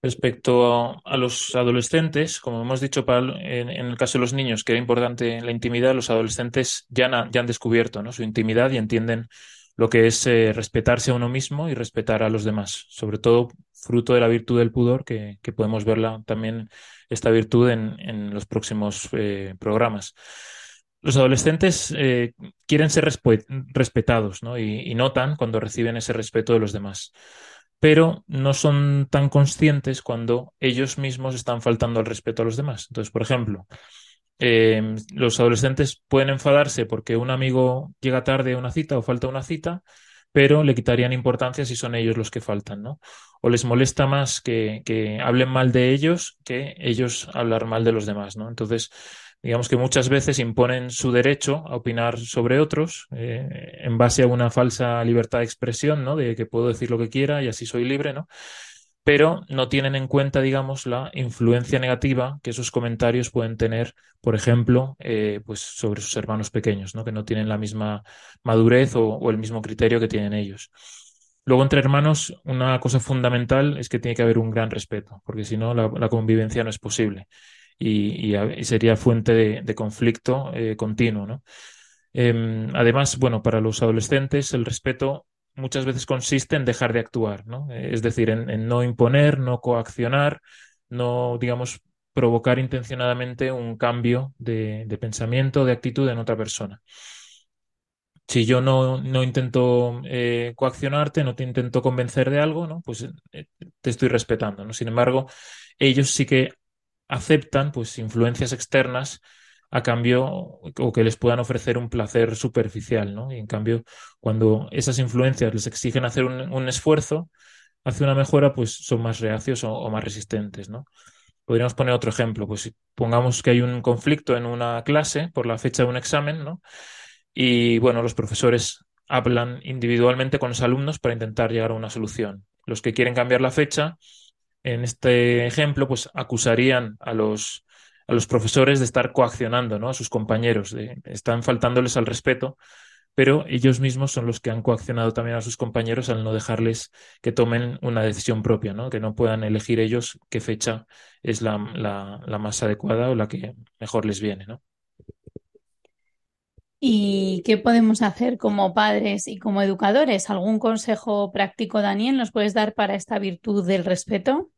Speaker 4: Respecto a, los adolescentes, como hemos dicho en, el caso de los niños, que era importante la intimidad, los adolescentes ya, han descubierto su intimidad y entienden lo que es eh, respetarse a uno mismo y respetar a los demás, sobre todo fruto de la virtud del pudor, que, podemos verla también esta virtud en, los próximos eh, programas. Los adolescentes eh, quieren ser respetados y notan cuando reciben ese respeto de los demás pero no son tan conscientes cuando ellos mismos están faltando al respeto a los demás. Entonces, por ejemplo, em, los adolescentes pueden enfadarse porque un amigo llega tarde a una cita o falta una cita, pero le quitarían importancia si son ellos los que faltan, ¿no? O les molesta más que, que hablen mal de ellos que ellos hablar mal de los demás, ¿no? Entonces, digamos que muchas veces imponen su derecho a opinar sobre otros eh, en base a una falsa libertad de expresión, ¿no? De que puedo decir lo que quiera y así soy libre, ¿no? pero no tienen en cuenta, digamos, la influencia negativa que esos comentarios pueden tener, por ejemplo, eh, pues sobre sus hermanos pequeños, ¿no? que no tienen la misma madurez o, el mismo criterio que tienen ellos. Luego, entre hermanos, una cosa fundamental es que tiene que haber un gran respeto, porque si no, la, convivencia no es posible y, sería fuente de, conflicto eh, continuo. ¿no? Em, además, bueno, para los adolescentes el respeto muchas veces consiste en dejar de actuar, ¿no? Eh, es decir, en, no imponer, no coaccionar, no, digamos, provocar intencionadamente un cambio de, pensamiento, de actitud en otra persona. Si yo no, no intento eh, coaccionarte, no te intento convencer de algo, ¿no? Pues te estoy respetando, ¿no? Sin embargo, ellos sí que aceptan pues influencias externas a cambio o que les puedan ofrecer un placer superficial, ¿no? Y en cambio, cuando esas influencias les exigen hacer un, esfuerzo hacia una mejora, pues son más reacios o, más resistentes, ¿no? Podríamos poner otro ejemplo, pues pongamos que hay un conflicto en una clase por la fecha de un examen, ¿no? Y bueno, los profesores hablan individualmente con los alumnos para intentar llegar a una solución. Los que quieren cambiar la fecha, en este ejemplo, pues acusarían a los a los profesores de estar coaccionando ¿no? a sus compañeros, de, están faltándoles al respeto, pero ellos mismos son los que han coaccionado también a sus compañeros al no dejarles que tomen una decisión propia, ¿no? que no puedan elegir ellos qué fecha es la, más adecuada o la que mejor les viene. ¿no?
Speaker 2: ¿Y qué podemos hacer como padres y como educadores? ¿Algún consejo práctico, Daniel, nos puedes dar para esta virtud del respeto?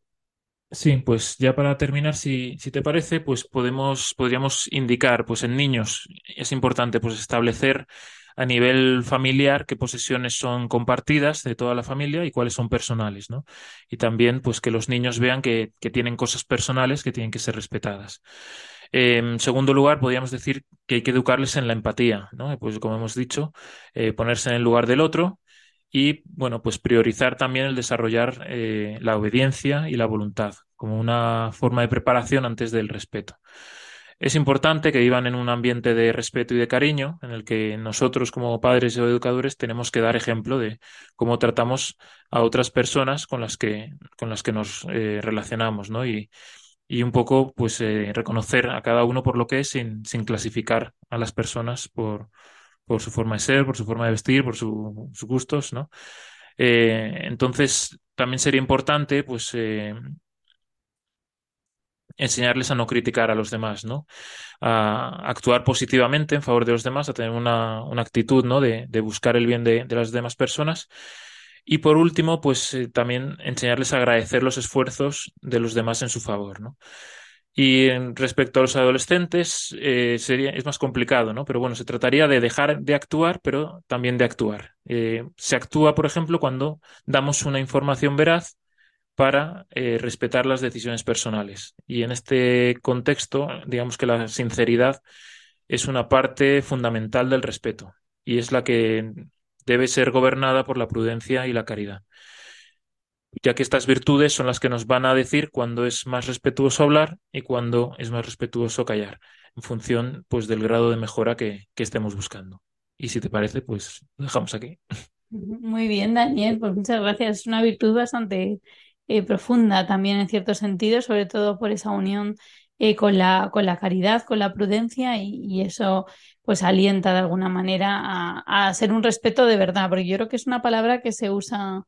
Speaker 4: Sí, pues ya para terminar, si, si te parece, pues podemos, podríamos indicar, pues en niños es importante pues establecer a nivel familiar qué posesiones son compartidas de toda la familia y cuáles son personales, ¿no? Y también, pues que los niños vean que, que tienen cosas personales que tienen que ser respetadas. en segundo lugar, podríamos decir que hay que educarles en la empatía, ¿no? Pues como hemos dicho, eh, ponerse en el lugar del otro y, bueno, pues priorizar también el desarrollar eh, la obediencia y la voluntad como una forma de preparación antes del respeto. Es importante que vivan en un ambiente de respeto y de cariño, en el que nosotros como padres o educadores tenemos que dar ejemplo de cómo tratamos a otras personas con las que, con las que nos eh, relacionamos, ¿no? Y, y, un poco, pues, eh, reconocer a cada uno por lo que es sin, sin clasificar a las personas por, por su forma de ser, por su forma de vestir, por sus gustos, ¿no? Eh, entonces, también sería importante, pues, eh, enseñarles a no criticar a los demás, ¿no? A actuar positivamente en favor de los demás, a tener una, actitud, ¿no? De, buscar el bien de, las demás personas. Y por último, pues eh, también enseñarles a agradecer los esfuerzos de los demás en su favor, ¿no? Y respecto a los adolescentes, eh, sería, es más complicado, ¿no? Pero bueno, se trataría de dejar de actuar, pero también de actuar. Eh, se actúa, por ejemplo, cuando damos una información veraz para eh, respetar las decisiones personales. Y en este contexto, digamos que la sinceridad es una parte fundamental del respeto y es la que debe ser gobernada por la prudencia y la caridad ya que estas virtudes son las que nos van a decir cuándo es más respetuoso hablar y cuándo es más respetuoso callar, en función pues del grado de mejora que, estemos buscando. Y si te parece, pues lo dejamos aquí.
Speaker 2: Muy bien, Daniel, pues muchas gracias. Es una virtud bastante eh, profunda también en cierto sentido, sobre todo por esa unión eh, con, la, con la caridad, con la prudencia y, eso pues alienta de alguna manera a, a, ser un respeto de verdad, porque yo creo que es una palabra que se usa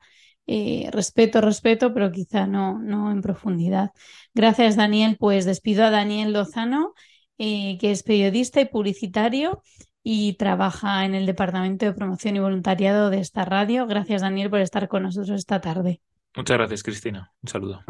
Speaker 2: eh, respeto, respeto, pero quizá no, no en profundidad. Gracias, Daniel. Pues despido a Daniel Lozano, que es periodista y publicitario y trabaja en el Departamento de Promoción y Voluntariado de esta radio. Gracias, Daniel, por estar con nosotros esta tarde.
Speaker 4: Muchas gracias, Cristina. Un saludo.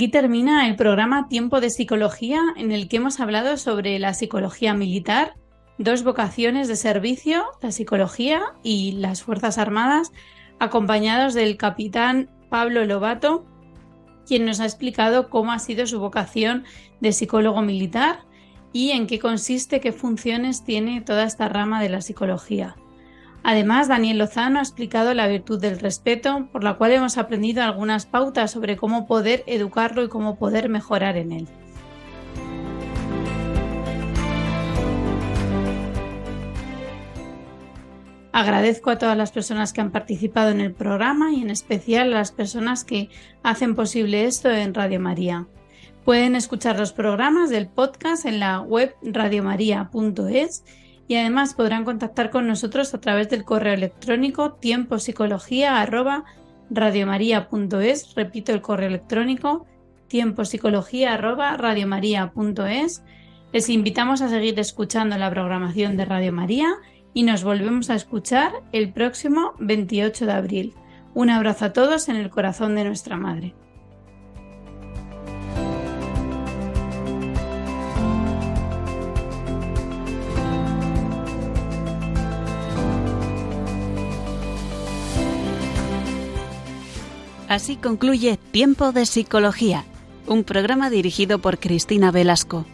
Speaker 2: Aquí termina el programa Tiempo de Psicología en el que hemos hablado sobre la psicología militar, dos vocaciones de servicio, la psicología y las Fuerzas Armadas, acompañados del capitán Pablo Lobato, quien nos ha explicado cómo ha sido su vocación de psicólogo militar y en qué consiste, qué funciones tiene toda esta rama de la psicología. Además, Daniel Lozano ha explicado la virtud del respeto, por la cual hemos aprendido algunas pautas sobre cómo poder educarlo y cómo poder mejorar en él. Agradezco a todas las personas que han participado en el programa y en especial a las personas que hacen posible esto en Radio María. Pueden escuchar los programas del podcast en la web radiomaria.es y además podrán contactar con nosotros a través del correo electrónico tiempopsicología@radiomaria.es. Repito el correo electrónico tiempopsicología@radiomaria.es. Les invitamos a seguir escuchando la programación de Radio María y nos volvemos a escuchar el próximo 28 de abril. Un abrazo a todos en el corazón de nuestra Madre.
Speaker 1: Así concluye Tiempo de Psicología, un programa dirigido por Cristina Velasco.